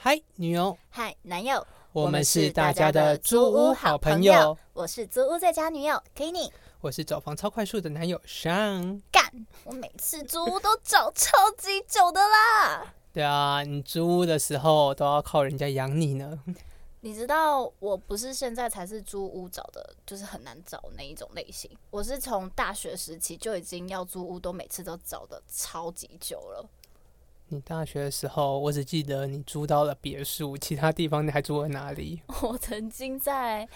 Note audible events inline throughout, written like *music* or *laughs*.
嗨，女友。嗨，男友。我们是大家的租屋好朋友。我是租屋在家女友 Kenny。我是找房超快速的男友 s h a n。干！我每次租屋都找超级久的啦。对啊，你租屋的时候都要靠人家养你呢。你知道我不是现在才是租屋找的，就是很难找那一种类型。我是从大学时期就已经要租屋，都每次都找的超级久了。你大学的时候，我只记得你租到了别墅，其他地方你还住了哪里？*laughs* 我曾经在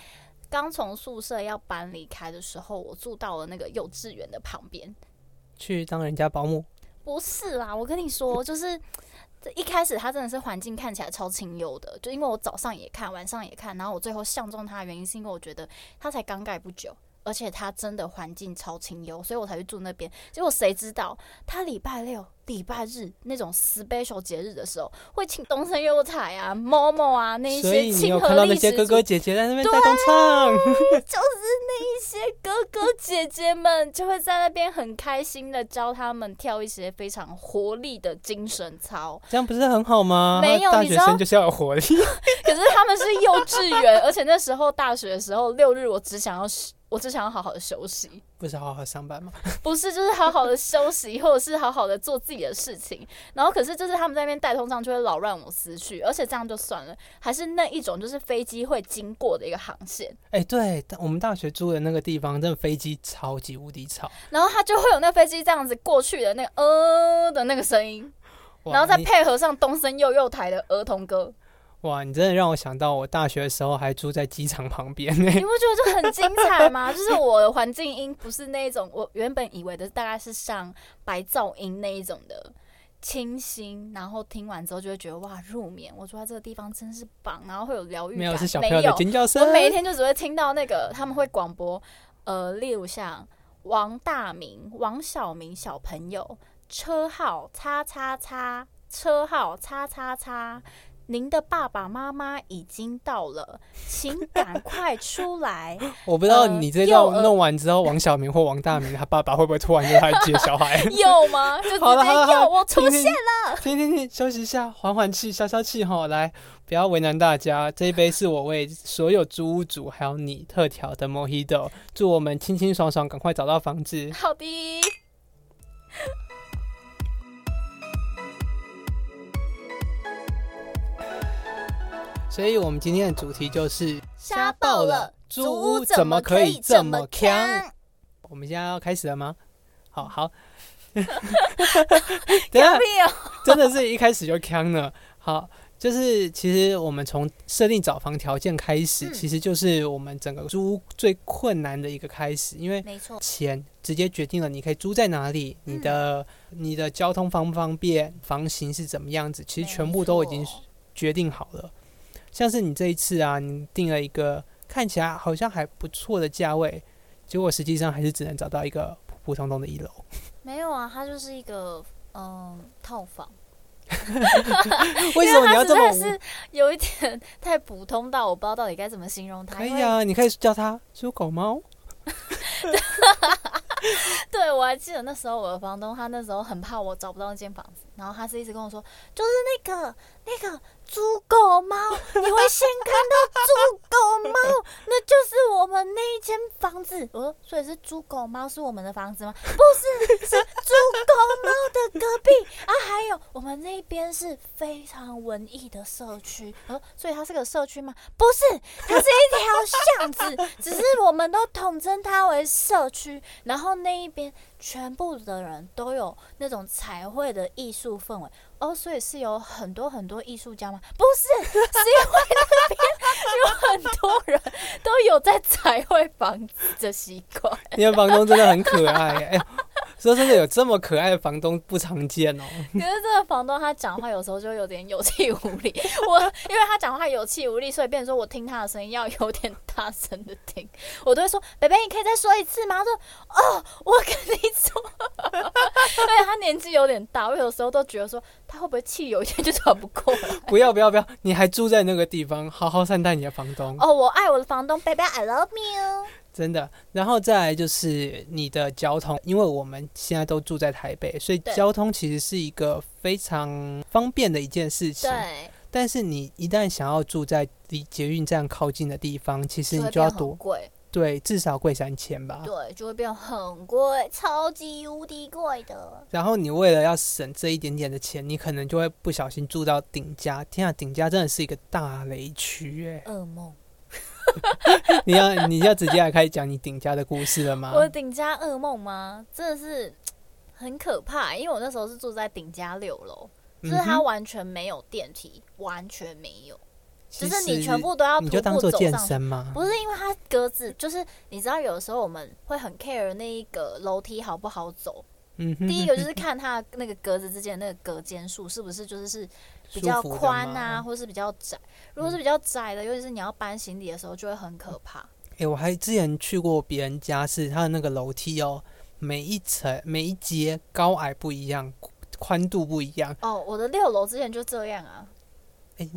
刚从宿舍要搬离开的时候，我住到了那个幼稚园的旁边，去当人家保姆？不是啦，我跟你说，就是。一开始它真的是环境看起来超清幽的，就因为我早上也看，晚上也看，然后我最后相中它的原因是因为我觉得它才刚盖不久，而且它真的环境超清幽，所以我才去住那边。结果谁知道他礼拜六。礼拜日那种 special 节日的时候，会请东森幼彩啊、某某啊那一些亲和力那些哥哥姐姐在那边带动唱，就是那一些哥哥姐姐们就会在那边很开心的教他们跳一些非常活力的精神操，这样不是很好吗？没有，大学生就是要有活力。*laughs* 可是他们是幼稚园，而且那时候大学的时候六日，我只想要。我只想要好好的休息，不是好好上班吗？*laughs* 不是，就是好好的休息，或者是好好的做自己的事情。然后，可是就是他们在那边带通上就会扰乱我思绪，而且这样就算了，还是那一种就是飞机会经过的一个航线。哎、欸，对，我们大学住的那个地方，真的飞机超级无敌吵。然后它就会有那飞机这样子过去的那个呃的那个声音，然后再配合上东森幼幼台的儿童歌。哇，你真的让我想到我大学的时候还住在机场旁边呢。你不觉得就很精彩吗？就是我的环境音不是那种我原本以为的，大概是像白噪音那一种的清新，然后听完之后就会觉得哇入眠。我住在这个地方真是棒，然后会有疗愈感。没有，是小朋友的尖叫声。我每一天就只会听到那个他们会广播，呃，例如像王大明、王小明小朋友车号叉叉叉，车号叉叉叉。您的爸爸妈妈已经到了，请赶快出来。*laughs* 我不知道你这段弄完之后，王小明或王大明他爸爸会不会突然就开始接小孩？*laughs* 有吗？就直接有，我出现了。停停停，休息一下，缓缓气，消消气哈。来，不要为难大家。这一杯是我为所有租屋主还有你特调的 Mojito，祝我们清清爽爽，赶快找到房子。好的。所以，我们今天的主题就是瞎爆了，租屋怎么可以这么锵？我们现在要开始了吗？好好，*laughs* 等下，真的是一开始就锵了。好，就是其实我们从设定找房条件开始，其实就是我们整个租屋最困难的一个开始，因为没错，钱直接决定了你可以租在哪里，你的你的交通方不方便，房型是怎么样子，其实全部都已经决定好了。像是你这一次啊，你定了一个看起来好像还不错的价位，结果实际上还是只能找到一个普普通通的一楼。没有啊，它就是一个嗯套房。*laughs* 为什么你要这么？是有一点太普通到我不知道到底该怎么形容它。可以啊，你可以叫它猪狗猫。*laughs* 对，我还记得那时候我的房东，他那时候很怕我找不到那间房子，然后他是一直跟我说，就是那个那个。猪狗猫，你会先看到猪狗猫，那就是我们那一间房子。我 *laughs* 说，所以是猪狗猫是我们的房子吗？不是，*laughs* 是猪狗猫的隔壁啊。还有我们那边是非常文艺的社区，呃，所以它是个社区吗？不是，它是一条巷子，只是我们都统称它为社区。然后那一边全部的人都有那种彩绘的艺术氛围。哦，所以是有很多很多艺术家吗？不是，是因为那边 *laughs* 有很多人都有在彩绘房子的习惯。你的房东真的很可爱，说真的，有这么可爱的房东不常见哦。*laughs* 可是这个房东他讲话有时候就有点有气无力。*laughs* 我因为他讲话有气无力，所以变成说我听他的声音要有点大声的听。我都会说：“北北，你可以再说一次吗？”他说：“哦，我跟你说。”因为他年纪有点大，我有时候都觉得说他会不会气有一天就喘不过来。不要不要不要！你还住在那个地方，好好善待你的房东。哦，我爱我的房东，北北，I love you。真的，然后再来就是你的交通，因为我们现在都住在台北，所以交通其实是一个非常方便的一件事情。对，但是你一旦想要住在离捷运站靠近的地方，其实你就要多贵，对，至少贵三千吧。对，就会变很贵，超级无敌贵的。然后你为了要省这一点点的钱，你可能就会不小心住到顶家。天啊，顶家真的是一个大雷区哎，噩梦。*laughs* 你要你要直接来开始讲你顶家的故事了吗？我顶家噩梦吗？真的是很可怕，因为我那时候是住在顶家六楼。就是它完全没有电梯，嗯、完全没有，就是你全部都要徒步走上？不是，因为它格子，就是你知道，有的时候我们会很 care 那一个楼梯好不好走。嗯。第一个就是看它那个格子之间那个隔间数是不是就是是比较宽啊，或是比较窄。如果是比较窄的，尤其是你要搬行李的时候，就会很可怕。哎、欸，我还之前去过别人家，是他的那个楼梯哦，每一层每一阶高矮不一样。宽度不一样哦，我的六楼之前就这样啊。欸、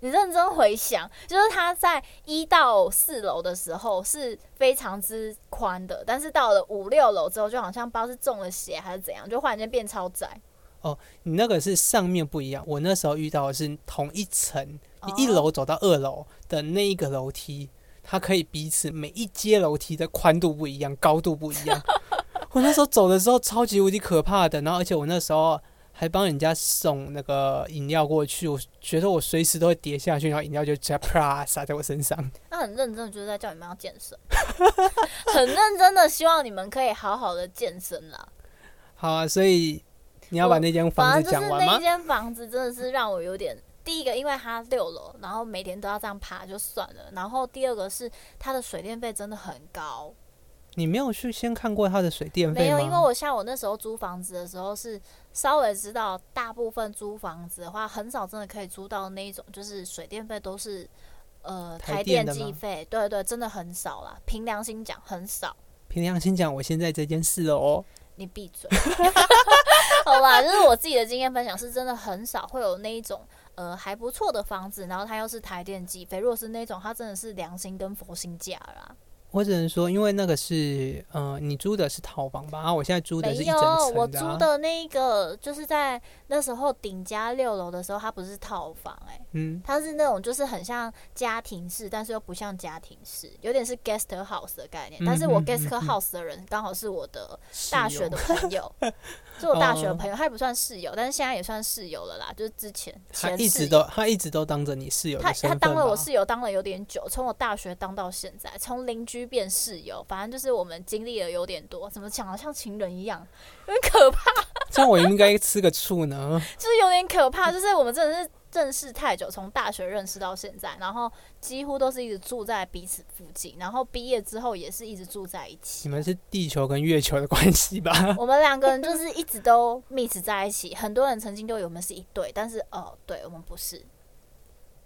你认真回想，就是他在一到四楼的时候是非常之宽的，但是到了五六楼之后，就好像不知道是中了邪还是怎样，就忽然间变超窄。哦，你那个是上面不一样，我那时候遇到的是同一层，你一楼走到二楼的那一个楼梯，它可以彼此每一阶楼梯的宽度不一样，高度不一样。*laughs* 我那时候走的时候超级无敌可怕的，然后而且我那时候还帮人家送那个饮料过去，我觉得我随时都会跌下去，然后饮料就直接啪洒在我身上。那很认真的就是在叫你们要健身，*laughs* 很认真的希望你们可以好好的健身啦。好啊，所以你要把那间房子讲完吗？那间房子真的是让我有点，第一个因为它六楼，然后每天都要这样爬就算了，然后第二个是它的水电费真的很高。你没有去先看过它的水电费吗？没有，因为我像我那时候租房子的时候是稍微知道，大部分租房子的话，很少真的可以租到那一种，就是水电费都是呃台电计费，对对，真的很少啦。凭良心讲，很少。凭良心讲，我现在这件事了哦。你闭嘴。*laughs* 好吧，就是我自己的经验分享，是真的很少会有那一种呃还不错的房子，然后它又是台电计费。如果是那种，它真的是良心跟佛心价啦。我只能说，因为那个是，呃，你租的是套房吧？然后我现在租的是一整层啊。没有，我租的那个就是在那时候顶家六楼的时候，它不是套房，欸，哎，嗯，它是那种就是很像家庭式，但是又不像家庭式，有点是 guest house 的概念。但是我 guest house 的人刚好是我的大学的朋友。*laughs* 是我大学的朋友，他也不算室友，但是现在也算室友了啦。就是之前，前他一直都他一直都当着你室友，他他当了我室友当了有点久，从我大学当到现在，从邻居变室友，反正就是我们经历的有点多，怎么讲的像情人一样，有点可怕。这样我应该吃个醋呢？*laughs* 就是有点可怕，就是我们真的是。认识太久，从大学认识到现在，然后几乎都是一直住在彼此附近，然后毕业之后也是一直住在一起。你们是地球跟月球的关系吧？*laughs* 我们两个人就是一直都 mix 在一起。很多人曾经都以为我们是一对，但是哦，对我们不是。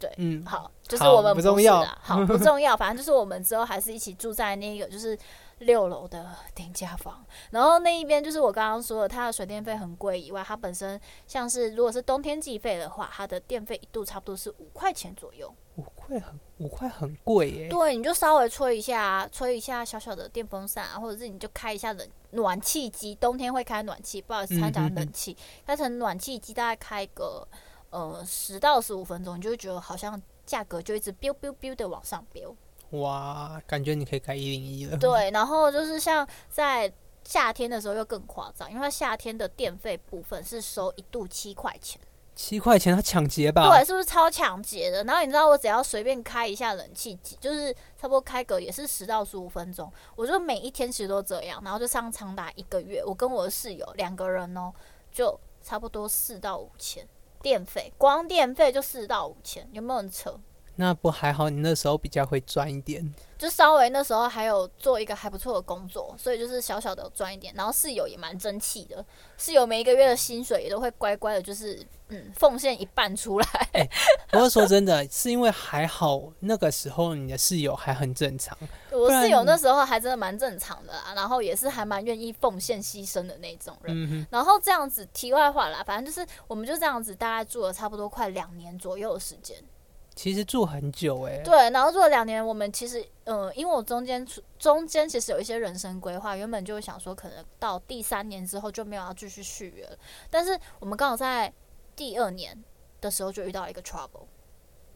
对，嗯，好，就是我们不，不重要，好不重要，反正就是我们之后还是一起住在那个就是六楼的顶家房，然后那一边就是我刚刚说的，它的水电费很贵以外，它本身像是如果是冬天计费的话，它的电费一度差不多是五块钱左右，五块很五块很贵耶。对，你就稍微吹一下，吹一下小小的电风扇啊，或者是你就开一下冷暖气机，冬天会开暖气，不好意思，他讲冷气，开成暖气机大概开个。呃，十到十五分钟，你就会觉得好像价格就一直 biu biu biu 的往上飙。哇，感觉你可以开一零一了。对，*laughs* 然后就是像在夏天的时候又更夸张，因为它夏天的电费部分是收一度七块钱。七块钱，它抢劫吧？对，是不是超抢劫的？然后你知道，我只要随便开一下冷气机，就是差不多开个也是十到十五分钟，我就每一天其实都这样，然后就上长达一个月，我跟我的室友两个人哦，就差不多四到五千。电费光电费就四到五千，有没有很扯？那不还好，你那时候比较会赚一点，就稍微那时候还有做一个还不错的工作，所以就是小小的赚一点。然后室友也蛮争气的，室友每一个月的薪水也都会乖乖的，就是嗯奉献一半出来。欸、不过说真的，是因为还好那个时候你的室友还很正常，*laughs* 我室友那时候还真的蛮正常的啦，然后也是还蛮愿意奉献牺牲的那种人。嗯、然后这样子题外话啦，反正就是我们就这样子大概住了差不多快两年左右的时间。其实住很久哎、欸，对，然后住了两年，我们其实，嗯、呃，因为我中间中间其实有一些人生规划，原本就想说，可能到第三年之后就没有要继续续约了。但是我们刚好在第二年的时候就遇到一个 trouble。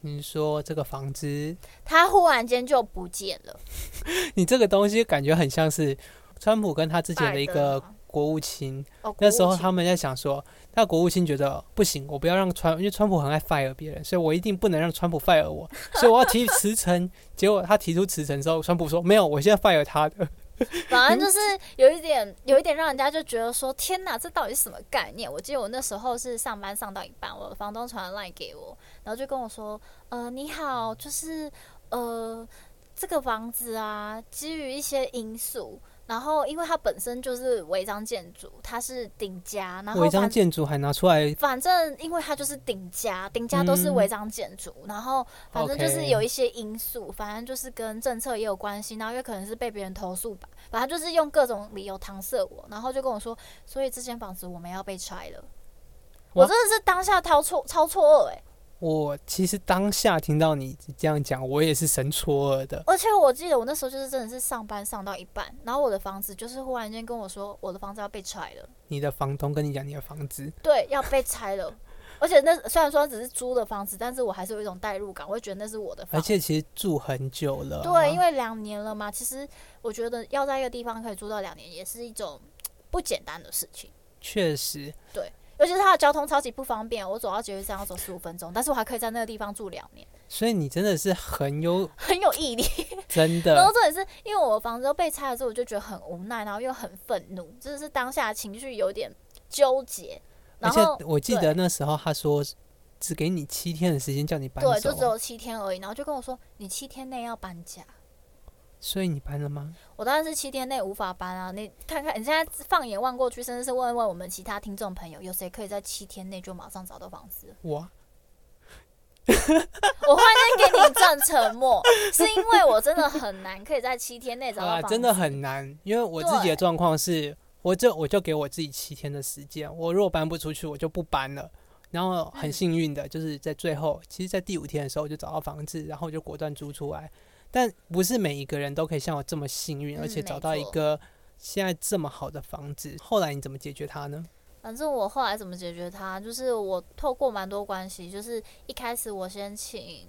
你说这个房子，它忽然间就不见了。*laughs* 你这个东西感觉很像是川普跟他之前的一个国务卿。那时候他们在想说，那国务卿觉得不行，我不要让川，因为川普很爱 fire 别人，所以我一定不能让川普 fire 我，*laughs* 所以我要提辞呈。结果他提出辞呈之后，川普说没有，我现在 fire 他的。*laughs* 反正就是有一点，有一点让人家就觉得说，天哪，这到底是什么概念？我记得我那时候是上班上到一半，我的房东传 line 给我，然后就跟我说，呃，你好，就是呃，这个房子啊，基于一些因素。然后，因为它本身就是违章建筑，它是顶家，然后违章建筑还拿出来，反正因为它就是顶家，顶家都是违章建筑，嗯、然后反正就是有一些因素，反正就是跟政策也有关系，然后也可能是被别人投诉吧，反正就是用各种理由搪塞我，然后就跟我说，所以这间房子我们要被拆了，我真的是当下超错超错愕哎。我其实当下听到你这样讲，我也是神错愕的。而且我记得我那时候就是真的是上班上到一半，然后我的房子就是忽然间跟我说，我的房子要被拆了。你的房东跟你讲你的房子？对，要被拆了。而且那虽然说只是租的房子，但是我还是有一种代入感，我会觉得那是我的房子。而且其实住很久了。对，因为两年了嘛。其实我觉得要在一个地方可以住到两年，也是一种不简单的事情。确实。对。尤其是它的交通超级不方便，我走到捷运站要走十五分钟，但是我还可以在那个地方住两年。所以你真的是很有很有毅力，真的。然后重点是因为我的房子都被拆了之后，我就觉得很无奈，然后又很愤怒，真的是当下情绪有点纠结。然后而且我记得那时候他说只给你七天的时间叫你搬走，对，就只有七天而已，然后就跟我说你七天内要搬家。所以你搬了吗？我当然是七天内无法搬啊！你看看，你现在放眼望过去，甚至是问问我们其他听众朋友，有谁可以在七天内就马上找到房子？我，*laughs* 我忽然间给你一阵沉默，是因为我真的很难可以在七天内找到房子，真的很难。因为我自己的状况是，我就我就给我自己七天的时间，我如果搬不出去，我就不搬了。然后很幸运的就是在最后，其实，在第五天的时候我就找到房子，然后我就果断租出来。但不是每一个人都可以像我这么幸运，而且找到一个现在这么好的房子。后来你怎么解决它呢？反正我后来怎么解决它，就是我透过蛮多关系，就是一开始我先请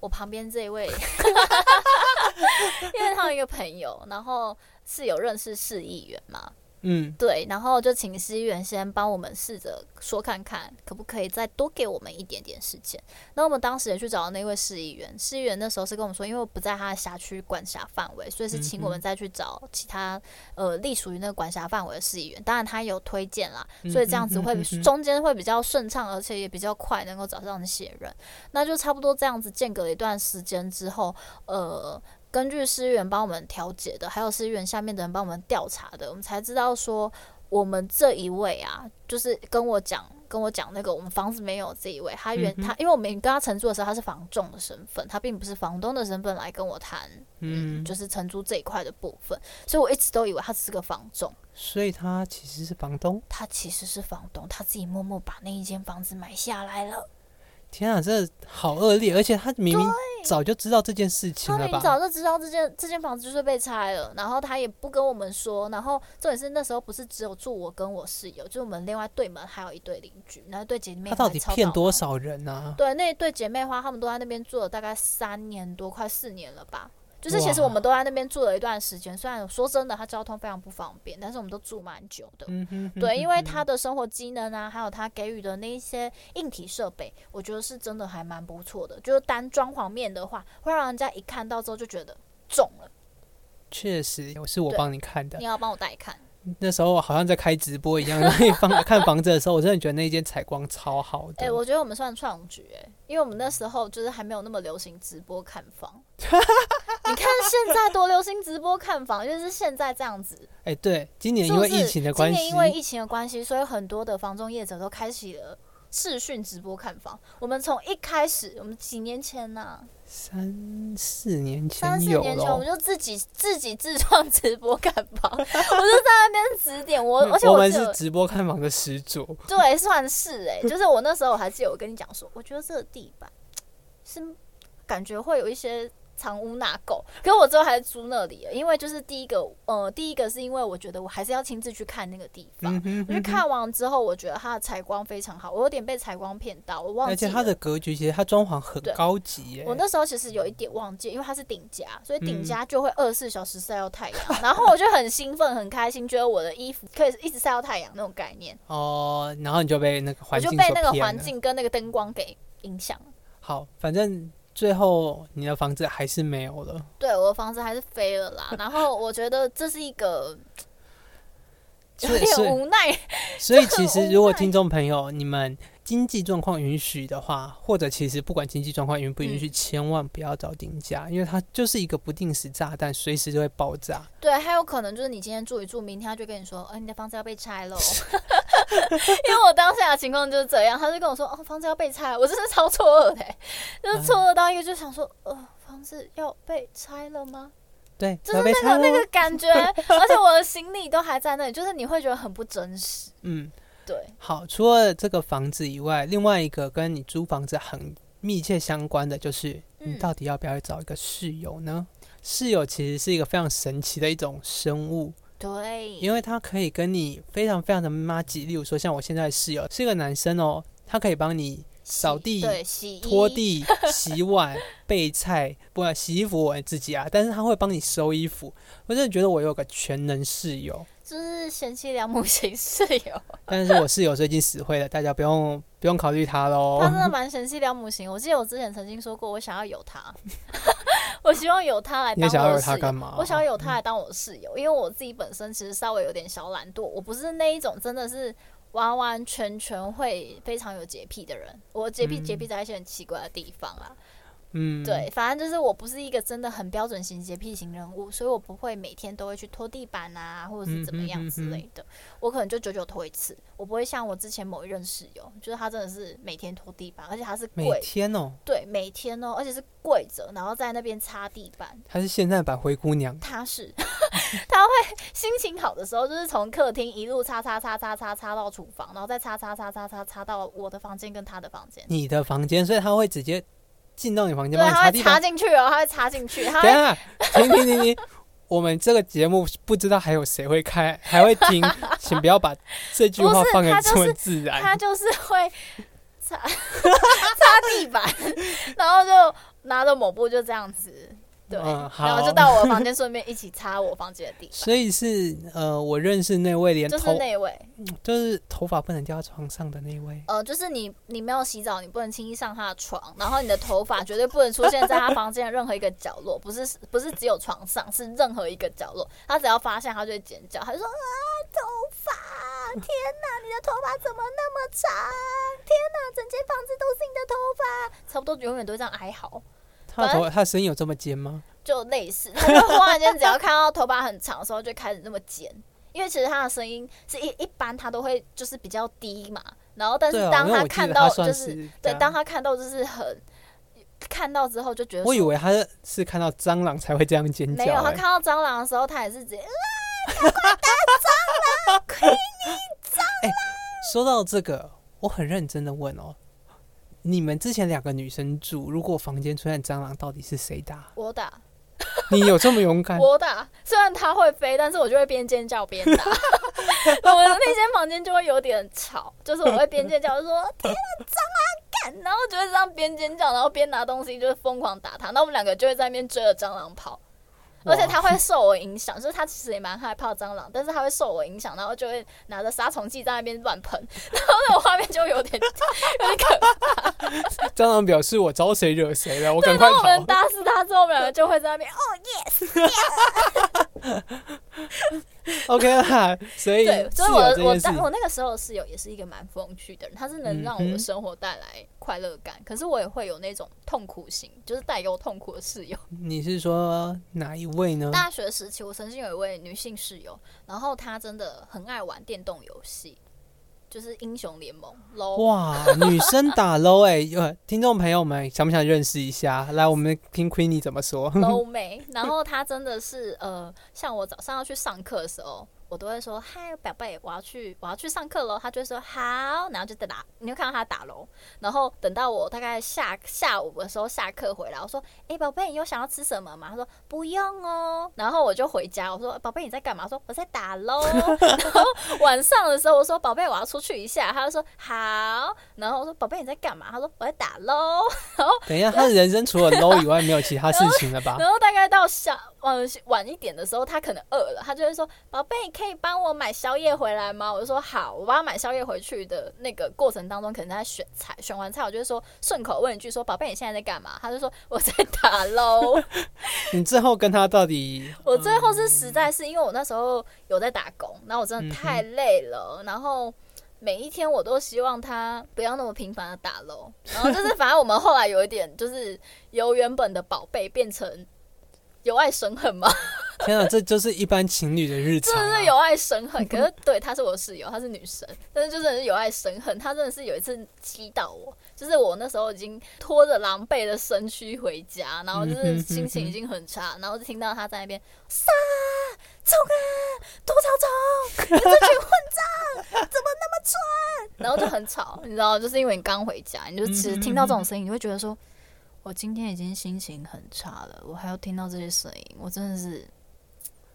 我旁边这一位，*laughs* 因为他有一个朋友，然后是有认识市议员嘛。嗯，对，然后就请市议员先帮我们试着说看看，可不可以再多给我们一点点时间。那我们当时也去找那位市议员，市议员那时候是跟我们说，因为不在他的辖区管辖范围，所以是请我们再去找其他呃隶属于那个管辖范围的市议员。当然他有推荐啦，所以这样子会中间会比较顺畅，而且也比较快能够找上那些人。那就差不多这样子间隔了一段时间之后，呃。根据市议员帮我们调解的，还有市议员下面的人帮我们调查的，我们才知道说，我们这一位啊，就是跟我讲跟我讲那个我们房子没有这一位，他原、嗯、他因为我们跟他承租的时候，他是房仲的身份，他并不是房东的身份来跟我谈，嗯，就是承租这一块的部分，所以我一直都以为他只是个房仲，所以他其实是房东，他其实是房东，他自己默默把那一间房子买下来了。天啊，这好恶劣！而且他明明早就知道这件事情了吧？他明明早就知道这间这间房子就是被拆了，然后他也不跟我们说。然后重点是那时候不是只有住我跟我室友，就我们另外对门还有一对邻居，那对姐妹。他到底骗多少人啊？对，那一对姐妹花，他们都在那边住了大概三年多，快四年了吧。就是其实我们都在那边住了一段时间，虽然说真的，它交通非常不方便，但是我们都住蛮久的。嗯哼，对，因为它的生活机能啊，还有它给予的那一些硬体设备，我觉得是真的还蛮不错的。就是单装潢面的话，会让人家一看到之后就觉得中了。确实，是我帮你看的。你要帮我带看。那时候我好像在开直播一样，*laughs* 那放看房子的时候，我真的觉得那间采光超好的。哎、欸，我觉得我们算创举哎，因为我们那时候就是还没有那么流行直播看房。*laughs* 你看现在多流行直播看房，就是现在这样子。哎、欸，对，今年因为疫情的关系，今年因为疫情的关系，所以很多的房中业者都开启了视讯直播看房。我们从一开始，我们几年前呢、啊？三四年前，三四年前我们就自己自己自创直播看房，*laughs* 我就在那边指点我，而且我，我们是直播看房的始祖，对，算是哎、欸，*laughs* 就是我那时候我还记得我跟你讲说，我觉得这个地板是感觉会有一些藏污纳垢。可是我最后还是租那里了，因为就是第一个，呃，第一个是因为我觉得我还是要亲自去看那个地方。因为看完之后，我觉得它的采光非常好，我有点被采光骗到，我忘记。而且它的格局其实它装潢很高级耶。我那时候其实有一点忘记，因为它是顶家，所以顶家就会二十四小时晒到太阳。嗯、然后我就很兴奋、很开心，觉得我的衣服可以一直晒到太阳那种概念。哦，然后你就被那个环境，我就被那个环境跟那个灯光给影响了。好，反正。最后，你的房子还是没有了。对，我的房子还是飞了啦。*laughs* 然后我觉得这是一个有点无奈。所以，其实 *laughs* 如果听众朋友你们。经济状况允许的话，或者其实不管经济状况允不允许，嗯、千万不要找定价，因为它就是一个不定时炸弹，随时就会爆炸。对，还有可能就是你今天住一住，明天他就跟你说，呃，你的房子要被拆了。*laughs* 因为我当下的情况就是这样，他就跟我说，哦，房子要被拆，我真是超错愕的，就是错愕到一个就想说，呃，房子要被拆了吗？对，就是那个那个感觉，而且我的行李都还在那里，就是你会觉得很不真实。*laughs* 嗯。对，好，除了这个房子以外，另外一个跟你租房子很密切相关的，就是你到底要不要找一个室友呢？嗯、室友其实是一个非常神奇的一种生物，对，因为他可以跟你非常非常的妈吉。例如说，像我现在的室友是一个男生哦，他可以帮你扫地、拖地、洗碗、*laughs* 备菜，不管洗衣服我自己啊，但是他会帮你收衣服。我真的觉得我有个全能室友。就是贤妻良母型室友，*laughs* 但是我室友最近死会了，大家不用不用考虑他喽。他真的蛮贤妻良母型，我记得我之前曾经说过，我想要有他，*laughs* 我希望有他来当我的室友。你想要有他干嘛？我想要有他来当我的室友，因为我自己本身其实稍微有点小懒惰，我不是那一种真的是完完全全会非常有洁癖的人，我洁癖洁癖在一些很奇怪的地方啊。嗯，对，反正就是我不是一个真的很标准型洁癖型人物，所以我不会每天都会去拖地板啊，或者是怎么样之类的。我可能就久久拖一次，我不会像我之前某一任室友，就是他真的是每天拖地板，而且他是跪，每天哦，对，每天哦，而且是跪着，然后在那边擦地板。他是现在版灰姑娘，他是，*laughs* 他会心情好的时候，就是从客厅一路擦擦擦擦擦擦到厨房，然后再擦擦擦擦擦擦到我的房间跟他的房间。你的房间，所以他会直接。进到你房间，对，他会插进去哦，他会插进去。*laughs* 等下，停停停停，我们这个节目不知道还有谁会开，*laughs* 还会听，请不要把这句话放给这么自然。他就是会擦 *laughs* 擦地板，然后就拿着抹布就这样子。对，嗯、然后就到我的房间，顺便一起擦我房间的地。*laughs* 所以是呃，我认识那位连头就是那位，就是头发不能掉在床上的那位。呃，就是你你没有洗澡，你不能轻易上他的床，然后你的头发绝对不能出现在他房间的任何一个角落，不是不是只有床上，是任何一个角落。他只要发现，他就会尖叫，他就说啊，头发！天哪，你的头发怎么那么长？天哪，整间房子都是你的头发，差不多永远都这样哀嚎。他头，他的声音有这么尖吗？就类似，他 *laughs* 就忽然间只要看到头发很长的时候，就开始那么尖。因为其实他的声音是一一般，他都会就是比较低嘛。然后，但是当他看到就是对，当他看到就是很看到之后就觉得，我以为他是看到蟑螂才会这样尖叫。没有，他看到蟑螂的时候，他也是直接啊，快打蟑螂，*laughs* 亏你蟑螂。说到这个，我很认真的问哦。你们之前两个女生住，如果房间出现蟑螂，到底是谁打？我打。你有这么勇敢？我打。虽然它会飞，但是我就会边尖叫边打。*laughs* 我的那间房间就会有点吵，就是我会边尖叫，就说天啊，蟑螂干！然后就会这样边尖叫，然后边拿东西，就是疯狂打它。那我们两个就会在那边追着蟑螂跑。而且他会受我影响，*laughs* 就是他其实也蛮害怕蟑螂，但是他会受我影响，然后就会拿着杀虫剂在那边乱喷，*laughs* 然后那种画面就有点 *laughs* 有点可怕。蟑螂表示我招谁惹谁了，我赶快跑。我们打死他之后，我们两个就会在那边哦、oh, yes。*laughs* OK 啦，*laughs* 所以对，所以我我当我那个时候的室友也是一个蛮风趣的人，他是能让我的生活带来快乐感，嗯、可是我也会有那种痛苦型，就是带给我痛苦的室友。*laughs* 你是说哪一位呢？大学时期，我曾经有一位女性室友，然后她真的很爱玩电动游戏。就是英雄联盟 low 哇，女生打 low 哎、欸，呃，听众朋友们想不想认识一下？来，我们听 Queenie 怎么说 *laughs* low 妹。然后她真的是呃，像我早上要去上课的时候，我都会说嗨，宝贝，我要去，我要去上课喽。他就会说好，然后就在打，你就看到他打喽。然后等到我大概下下午的时候下课回来，我说哎，宝贝，你有想要吃什么吗？他说不用哦。然后我就回家，我说宝贝，你在干嘛？我说我在打喽。然后晚上的时候，我说宝贝，我要出去一下。他就说好。然后我说宝贝，你在干嘛？他说我在打喽。然后等一下，他的人生除了喽以外，没有其他事情了吧？然后大概到下晚晚一点的时候，他可能饿了，他就会说宝贝，你可以。帮我买宵夜回来吗？我就说好，我帮他买宵夜回去的那个过程当中，可能在选菜，选完菜，我就说顺口问一句说：“宝贝，你现在在干嘛？”他就说：“我在打喽。*laughs* ”你最后跟他到底？*laughs* 我最后是实在是因为我那时候有在打工，然后我真的太累了，然后每一天我都希望他不要那么频繁的打喽，然后就是反正我们后来有一点就是由原本的宝贝变成。由爱生恨吗？天啊，这就是一般情侣的日常，啊。真的是有爱生恨，可是对，她是我室友，她是女生，但是就是有爱生恨。她真的是有一次激到我，就是我那时候已经拖着狼狈的身躯回家，然后就是心情已经很差，然后就听到她在那边杀冲啊，多吵吵，你这群混账，怎么那么蠢？然后就很吵，你知道，就是因为你刚回家，你就其实听到这种声音，你会觉得说。我今天已经心情很差了，我还要听到这些声音，我真的是。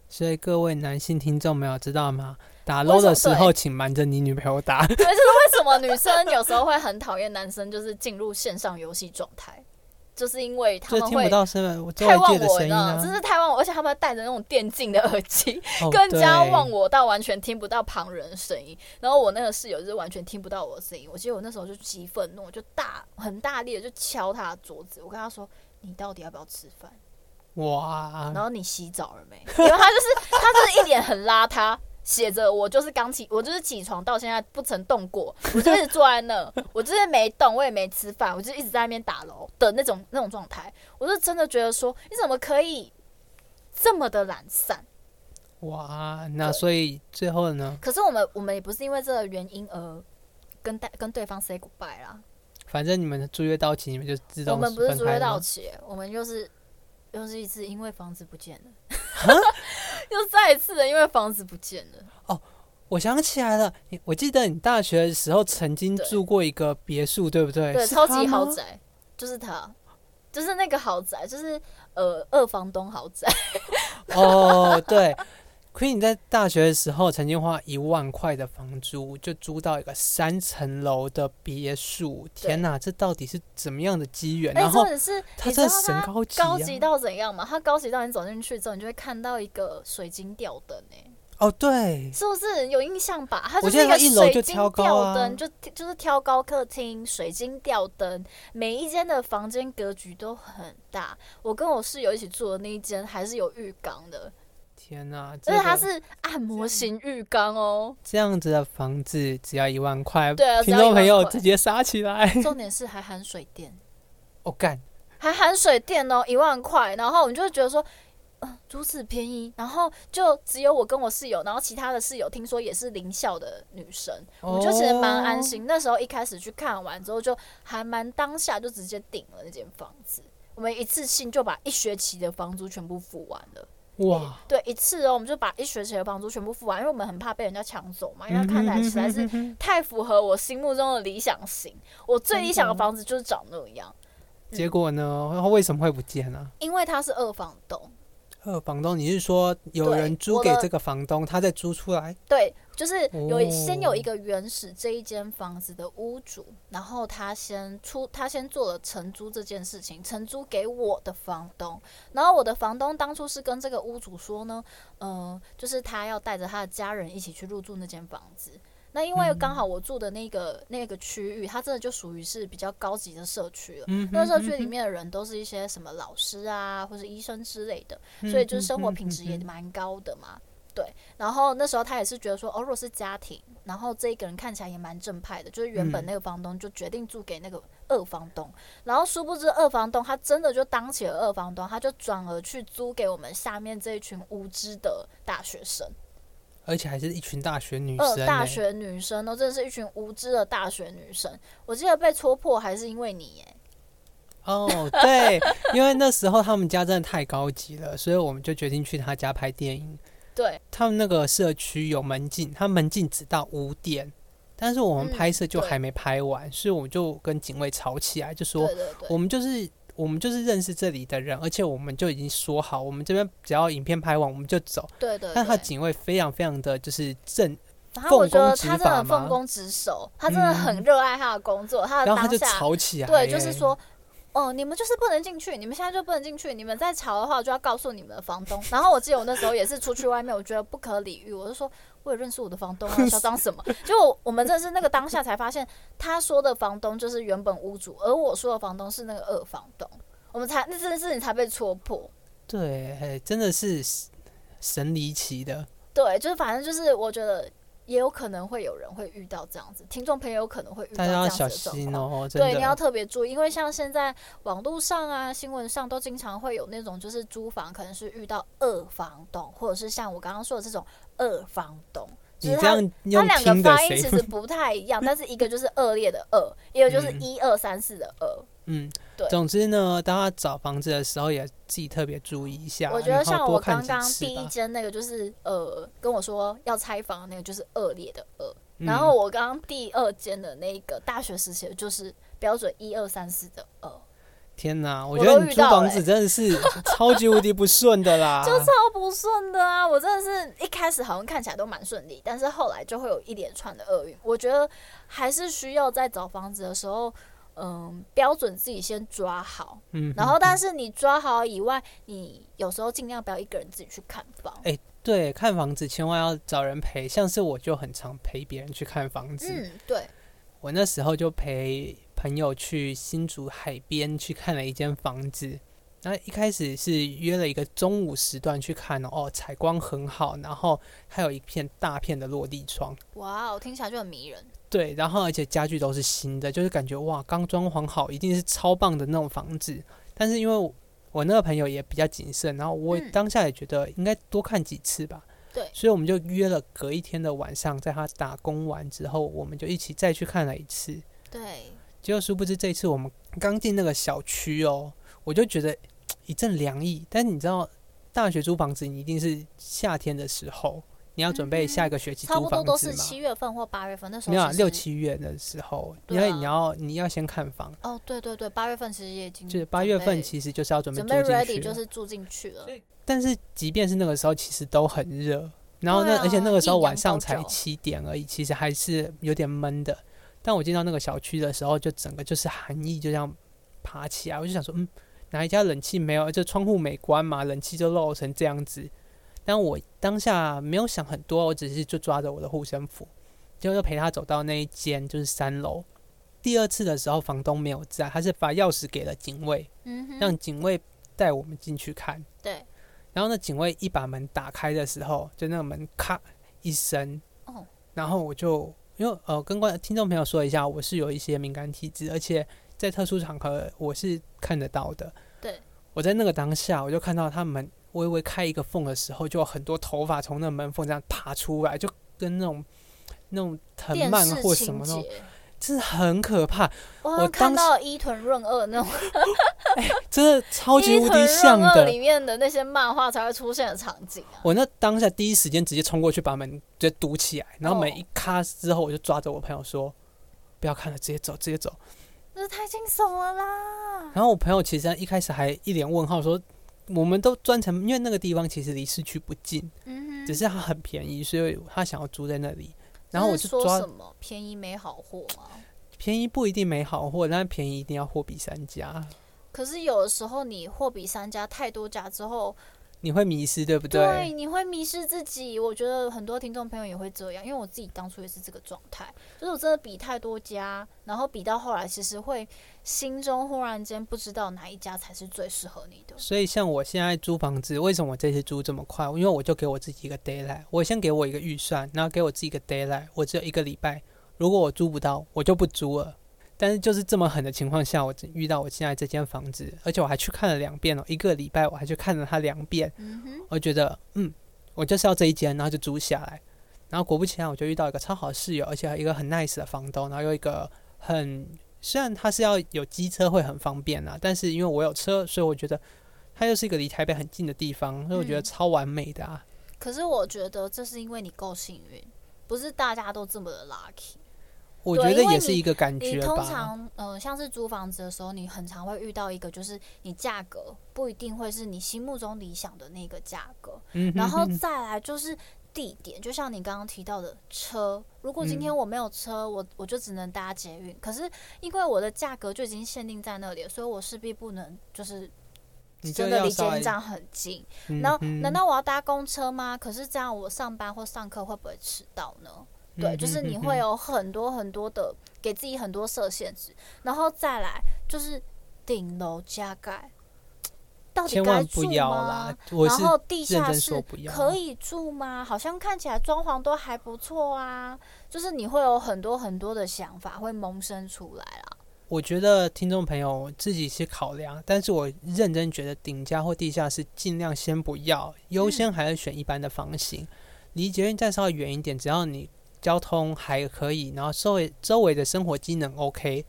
所以各位男性听众没有知道吗？打 LOL 的时候，请瞒着你女朋友打。*laughs* 对，这是为什么女生有时候会很讨厌男生，就是进入线上游戏状态。就是因为他们会太忘我，了，真是太忘我，而且他们戴着那种电竞的耳机，*laughs* 更加忘我到完全听不到旁人的声音。然后我那个室友就是完全听不到我的声音。我记得我那时候就极愤怒，就大很大力的就敲他的桌子。我跟他说：“你到底要不要吃饭？”哇！然后你洗澡了没？*laughs* 因为他就是他就是一脸很邋遢。写着我就是刚起，我就是起床到现在不曾动过，我就一直坐在那，我就是没动，我也没吃饭，我就一直在那边打楼的那种那种状态。我是真的觉得说，你怎么可以这么的懒散？哇，那所以最后呢？可是我们我们也不是因为这个原因而跟带跟对方 say goodbye 啦。反正你们的租约到期，你们就自动。我们不是租约到期，我们就是又是一次因为房子不见了。*laughs* 又再一次的，因为房子不见了。哦，我想起来了，我记得你大学的时候曾经住过一个别墅，对不对？对，超级豪宅，就是他，就是那个豪宅，就是呃二房东豪宅。*laughs* 哦，对。Queen 你在大学的时候曾经花一万块的房租就租到一个三层楼的别墅，天哪，这到底是怎么样的机缘？然后是它真的神高级，高级到怎样嘛？它高级到你走进去之后，你就会看到一个水晶吊灯哎。哦，对，是不是有印象吧？它就是一个水晶吊灯，就就是挑高客厅，水晶吊灯，每一间的房间格局都很大。我跟我室友一起住的那一间还是有浴缸的。天呐、啊！而且它是按摩型浴缸哦，这样子的房子只要一万块，对啊，听众朋友直接杀起来。*laughs* 重点是还含水电，我 *laughs* 干、哦，还含水电哦，一万块，然后我们就会觉得说，嗯、呃，如此便宜，然后就只有我跟我室友，然后其他的室友听说也是林校的女生，我们就其实蛮安心。哦、那时候一开始去看完之后，就还蛮当下就直接订了那间房子，我们一次性就把一学期的房租全部付完了。哇，对，一次哦，我们就把一学期的房租全部付完，因为我们很怕被人家抢走嘛，因为看起来实在是太符合我心目中的理想型。我最理想的房子就是长那样。结果呢？他为什么会不见呢？因为他是二房东。二房东，你是说有人租给这个房东，他再租出来？对，就是有先有一个原始这一间房子的屋主，然后他先出，他先做了承租这件事情，承租给我的房东。然后我的房东当初是跟这个屋主说呢，嗯、呃，就是他要带着他的家人一起去入住那间房子。那因为刚好我住的那个、嗯、那个区域，它真的就属于是比较高级的社区了。嗯、那社区里面的人都是一些什么老师啊，或者医生之类的，嗯、所以就是生活品质也蛮高的嘛。对。然后那时候他也是觉得说，哦，如果是家庭，然后这一个人看起来也蛮正派的，就是原本那个房东就决定租给那个二房东。嗯、然后殊不知二房东他真的就当起了二房东，他就转而去租给我们下面这一群无知的大学生。而且还是一群大学女生，欸，大学女生哦，真的是一群无知的大学女生。我记得被戳破还是因为你耶。哦，对，因为那时候他们家真的太高级了，所以我们就决定去他家拍电影。对，他们那个社区有门禁，他门禁只到五点，但是我们拍摄就还没拍完，嗯、所以我们就跟警卫吵起来，就说我们就是我们就是认识这里的人，而且我们就已经说好，我们这边只要影片拍完我们就走。对对，对，但他警卫非常非常的就是正。然后我觉得他真的奉公职守，他真的很热爱他的工作。嗯、他的当下，然后他就吵起来，对，就是说，哦、呃，你们就是不能进去，你们现在就不能进去，你们再吵的话，我就要告诉你们的房东。然后我记得我那时候也是出去外面，我觉得不可理喻，我就说，我也认识我的房东啊，嚣张什么？*laughs* 就我们真的是那个当下才发现，他说的房东就是原本屋主，而我说的房东是那个二房东，我们才那这件事情才被戳破。对，真的是神离奇的。对，就是反正就是我觉得。也有可能会有人会遇到这样子，听众朋友可能会遇到这样子的状况。哦、对，你要特别注意，因为像现在网络上啊、新闻上都经常会有那种，就是租房可能是遇到二房东，或者是像我刚刚说的这种二房东。你这样他两个发音其实不太一样，但是一个就是恶劣的恶，一个就是一二三四的二。嗯，对。总之呢，大家找房子的时候，也自己特别注意一下。我觉得像我刚刚第一间那个，就是呃跟我说要拆房的那个，就是恶劣的恶。然后我刚刚第二间的那个大学时期的，就是标准一二三四的二。天哪，我觉得你租房子真的是 *laughs* 超级无敌不顺的啦，就超不顺的啊！我真的是一开始好像看起来都蛮顺利，但是后来就会有一连串的厄运。我觉得还是需要在找房子的时候，嗯，标准自己先抓好，嗯，然后但是你抓好以外，你有时候尽量不要一个人自己去看房。哎，对，看房子千万要找人陪，像是我就很常陪别人去看房子，嗯，对，我那时候就陪。朋友去新竹海边去看了一间房子，那一开始是约了一个中午时段去看哦，采光很好，然后还有一片大片的落地窗，哇，我听起来就很迷人。对，然后而且家具都是新的，就是感觉哇，刚装潢好，一定是超棒的那种房子。但是因为我，我那个朋友也比较谨慎，然后我当下也觉得应该多看几次吧。对、嗯，所以我们就约了隔一天的晚上，在他打工完之后，我们就一起再去看了一次。对。结果殊不知，这一次我们刚进那个小区哦，我就觉得一阵凉意。但是你知道，大学租房子，你一定是夏天的时候，你要准备下一个学期租房子嘛？差不多都是七月份或八月份那时候。没有啊，六七月的时候，因为你要你要先看房。哦，对对对，八月份其实也已经就是八月份，其实就是要准备准备 ready，就是住进去了。但是即便是那个时候，其实都很热。然后那而且那个时候晚上才七点而已，其实还是有点闷的。但我进到那个小区的时候，就整个就是寒意就这样爬起来。我就想说，嗯，哪一家冷气没有？就窗户没关嘛，冷气就漏成这样子。但我当下没有想很多，我只是就抓着我的护身符，就就陪他走到那一间，就是三楼。第二次的时候，房东没有在，他是把钥匙给了警卫，嗯，让警卫带我们进去看。对。然后那警卫一把门打开的时候，就那个门咔一声，哦，然后我就。因为呃，跟观听众朋友说一下，我是有一些敏感体质，而且在特殊场合我是看得到的。对，我在那个当下，我就看到他门微微开一个缝的时候，就有很多头发从那门缝这样爬出来，就跟那种那种藤蔓或什么那种。真的很可怕，我看到伊藤润二那种，*laughs* 哎，真的超级无敌像的。里面的那些漫画才会出现的场景啊！我那当下第一时间直接冲过去把门直接堵起来，然后门一咔之后，我就抓着我朋友说：“不要看了，直接走，直接走。”这太惊悚了啦！然后我朋友其实一开始还一脸问号，说：“我们都专程，因为那个地方其实离市区不近，只是它很便宜，所以他想要租在那里。”然后我就抓什么便宜没好货吗？便宜不一定没好货，但是便宜一定要货比三家。可是有的时候你货比三家太多家之后，你会迷失，对不对？对，你会迷失自己。我觉得很多听众朋友也会这样，因为我自己当初也是这个状态，就是我真的比太多家，然后比到后来，其实会心中忽然间不知道哪一家才是最适合你的。所以像我现在租房子，为什么我这次租这么快？因为我就给我自己一个 d a y l i g h t 我先给我一个预算，然后给我自己一个 d a y l i g h t 我只有一个礼拜，如果我租不到，我就不租了。但是就是这么狠的情况下，我遇到我现在这间房子，而且我还去看了两遍哦，一个礼拜我还去看了它两遍。嗯哼，我觉得嗯，我就是要这一间，然后就租下来。然后果不其然，我就遇到一个超好的室友，而且一个很 nice 的房东，然后又一个很虽然他是要有机车会很方便啊，但是因为我有车，所以我觉得他又是一个离台北很近的地方，所以我觉得超完美的啊。可是我觉得这是因为你够幸运，不是大家都这么的 lucky。我觉得也是一个感觉吧。你通常，呃，像是租房子的时候，你很常会遇到一个，就是你价格不一定会是你心目中理想的那个价格。嗯，然后再来就是地点，就像你刚刚提到的车。如果今天我没有车，我我就只能搭捷运。可是因为我的价格就已经限定在那里了，所以我势必不能就是真的离捷运站很近。然后难道我要搭公车吗？可是这样我上班或上课会不会迟到呢？对，就是你会有很多很多的给自己很多设限值，然后再来就是顶楼加盖，到底该住吗？然后地下室可以住吗？好像看起来装潢都还不错啊，就是你会有很多很多的想法会萌生出来啦。我觉得听众朋友自己去考量，但是我认真觉得顶家或地下室尽量先不要，优先还是选一般的房型，离捷运站稍微远一点，只要你。交通还可以，然后周围周围的生活机能 OK，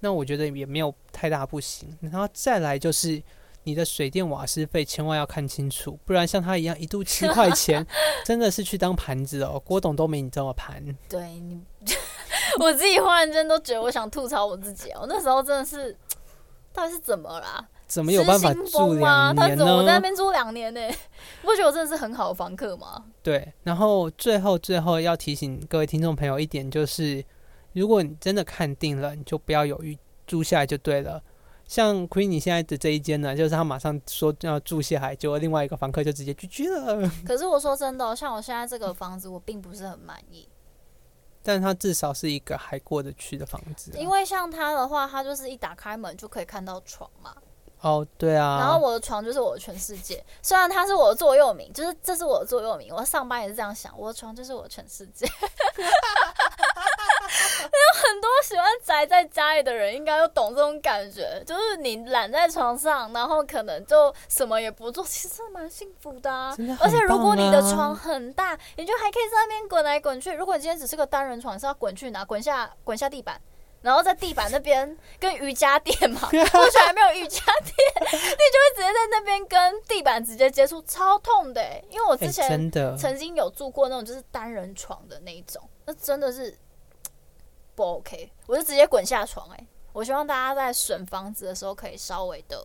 那我觉得也没有太大不行。然后再来就是你的水电瓦斯费千万要看清楚，不然像他一样一度七块钱，*laughs* 真的是去当盘子哦。郭董都没你这么盘。对你，*laughs* 我自己忽然间都觉得我想吐槽我自己哦，那时候真的是到底是怎么啦？怎么有办法住两年呢？我在那边住两年呢，*laughs* 不觉得我真的是很好的房客吗？对，然后最后最后要提醒各位听众朋友一点，就是如果你真的看定了，你就不要犹豫，住下来就对了。像 Queen 你现在的这一间呢，就是他马上说要住下来，结果另外一个房客就直接拒绝了。*laughs* 可是我说真的，像我现在这个房子，我并不是很满意。但它至少是一个还过得去的房子啊。因为像他的话，他就是一打开门就可以看到床嘛。哦，对啊，然后我的床就是我的全世界。虽然它是我的座右铭，就是这是我的座右铭。我上班也是这样想，我的床就是我的全世界。*laughs* 有很多喜欢宅在家里的人，应该都懂这种感觉，就是你懒在床上，然后可能就什么也不做，其实蛮幸福的啊。啊而且如果你的床很大，你就还可以在那边滚来滚去。如果你今天只是个单人床，是要滚去哪？滚下滚下地板。然后在地板那边跟瑜伽垫嘛，*laughs* 目前还没有瑜伽垫，*laughs* 你就会直接在那边跟地板直接接触，超痛的。因为我之前真的曾经有住过那种就是单人床的那一种，那真的是 *tsk* 不 OK，我就直接滚下床。哎，我希望大家在选房子的时候可以稍微的，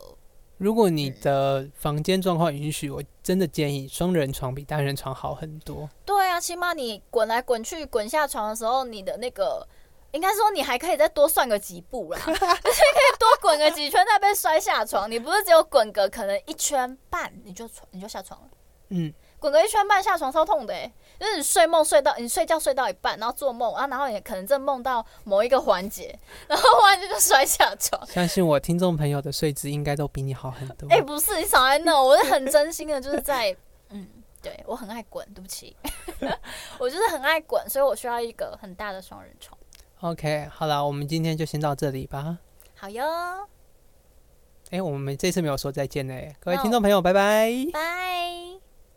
如果你的房间状况允许，我真的建议双人床比单人床好很多。对啊，起码你滚来滚去、滚下床的时候，你的那个。应该说，你还可以再多算个几步啦，*laughs* 你可以多滚个几圈再被摔下床。你不是只有滚个可能一圈半你就你就下床了？嗯，滚个一圈半下床超痛的，就是你睡梦睡到你睡觉睡到一半，然后做梦啊，然后也可能正梦到某一个环节，然后忽然间就摔下床。相信我，听众朋友的睡姿应该都比你好很多。*laughs* 哎、欸，不是，你少来闹，我是很真心的，就是在 *laughs* 嗯，对我很爱滚，对不起，我就是很爱滚，所以我需要一个很大的双人床。OK，好了，我们今天就先到这里吧。好哟。哎，我们这次没有说再见呢，各位听众朋友，拜拜。拜。